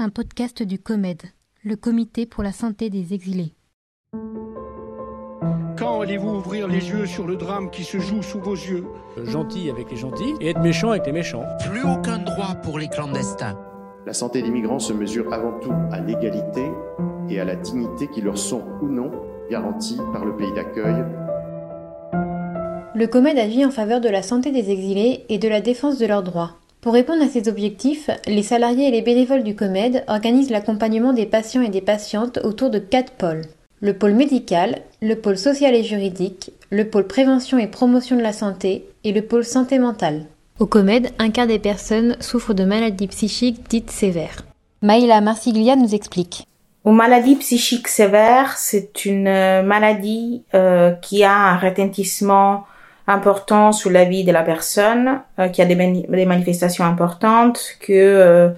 un podcast du COMED, le Comité pour la santé des exilés. Quand allez-vous ouvrir les yeux sur le drame qui se joue sous vos yeux Gentil avec les gentils et être méchant avec les méchants. Plus aucun droit pour les clandestins. La santé des migrants se mesure avant tout à l'égalité et à la dignité qui leur sont ou non garanties par le pays d'accueil. Le COMED agit en faveur de la santé des exilés et de la défense de leurs droits. Pour répondre à ces objectifs, les salariés et les bénévoles du COMED organisent l'accompagnement des patients et des patientes autour de quatre pôles. Le pôle médical, le pôle social et juridique, le pôle prévention et promotion de la santé et le pôle santé mentale. Au COMED, un quart des personnes souffrent de maladies psychiques dites sévères. Maïla Marsiglia nous explique. Une maladie psychique sévère, c'est une euh, maladie euh, qui a un retentissement important sur la vie de la personne, euh, qui a des, des, manifestations importantes, que euh,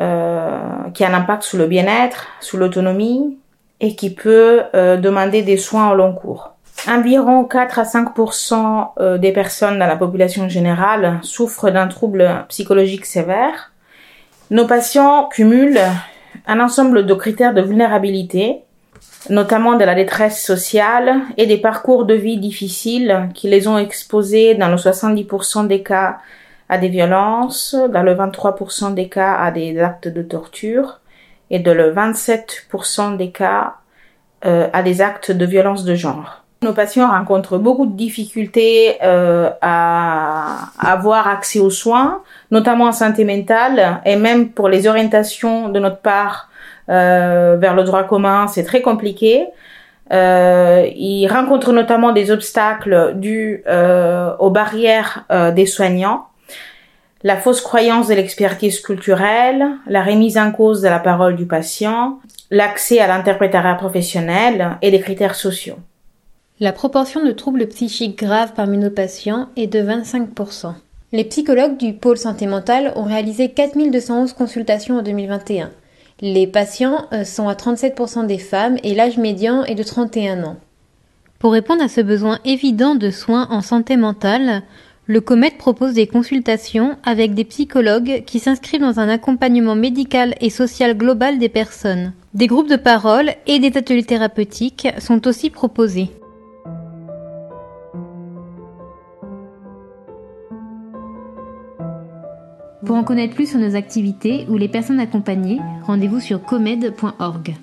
euh, qui a un impact sur le bien-être, sur l'autonomie et qui peut euh, demander des soins au long cours. Environ 4 à 5% euh, des personnes dans la population générale souffrent d'un trouble psychologique sévère. Nos patients cumulent un ensemble de critères de vulnérabilité notamment de la détresse sociale et des parcours de vie difficiles qui les ont exposés dans le 70% des cas à des violences, dans le 23% des cas à des actes de torture et dans le 27% des cas euh, à des actes de violence de genre. Nos patients rencontrent beaucoup de difficultés euh, à, à avoir accès aux soins, notamment en santé mentale et même pour les orientations de notre part euh, vers le droit commun, c'est très compliqué. Euh, ils rencontrent notamment des obstacles dus euh, aux barrières euh, des soignants, la fausse croyance de l'expertise culturelle, la remise en cause de la parole du patient, l'accès à l'interprétariat professionnel et des critères sociaux. La proportion de troubles psychiques graves parmi nos patients est de 25%. Les psychologues du pôle santé mentale ont réalisé 4211 consultations en 2021. Les patients euh, sont à 37% des femmes et l'âge médian est de 31 ans. Pour répondre à ce besoin évident de soins en santé mentale, le COMET propose des consultations avec des psychologues qui s'inscrivent dans un accompagnement médical et social global des personnes. Des groupes de parole et des ateliers thérapeutiques sont aussi proposés. Pour en connaître plus sur nos activités ou les personnes accompagnées, rendez-vous sur comed.org.